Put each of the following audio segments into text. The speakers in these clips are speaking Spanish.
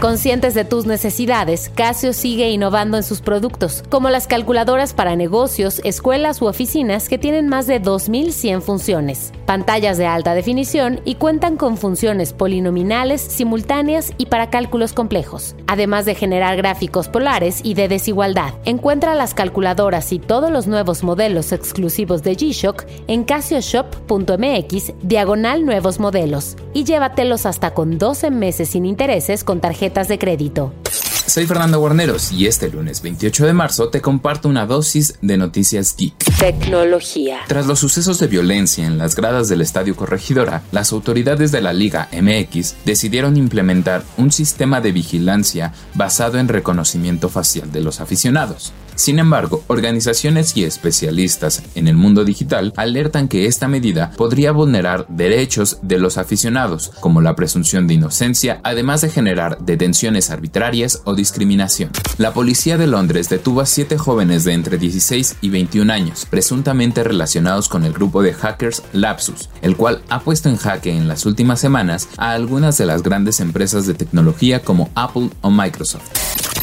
Conscientes de tus necesidades, Casio sigue innovando en sus productos, como las calculadoras para negocios, escuelas u oficinas que tienen más de 2.100 funciones, pantallas de alta definición y cuentan con funciones polinominales, simultáneas y para cálculos complejos, además de generar gráficos polares y de desigualdad. Encuentra las calculadoras y todos los nuevos modelos exclusivos de G-Shock en casioshop.mx, diagonal nuevos modelos, y llévatelos hasta con 12 meses sin intereses con tarjeta de crédito. Soy Fernando Guarneros y este lunes 28 de marzo te comparto una dosis de noticias geek. Tecnología. Tras los sucesos de violencia en las gradas del Estadio Corregidora, las autoridades de la Liga MX decidieron implementar un sistema de vigilancia basado en reconocimiento facial de los aficionados. Sin embargo, organizaciones y especialistas en el mundo digital alertan que esta medida podría vulnerar derechos de los aficionados, como la presunción de inocencia, además de generar detenciones arbitrarias o discriminación. La policía de Londres detuvo a siete jóvenes de entre 16 y 21 años, presuntamente relacionados con el grupo de hackers Lapsus, el cual ha puesto en jaque en las últimas semanas a algunas de las grandes empresas de tecnología como Apple o Microsoft.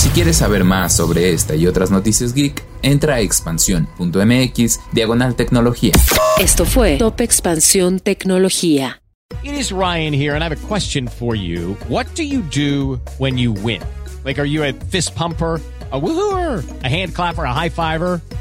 Si quieres saber más sobre esta y otras noticias geek, entra a expansión.mx diagonal tecnología. Esto fue Top Expansión Tecnología. It is Ryan here and I have a question for you. What do you do when you win? Like are you a fist pumper? a woohooer, a hand clapper, a high fiver.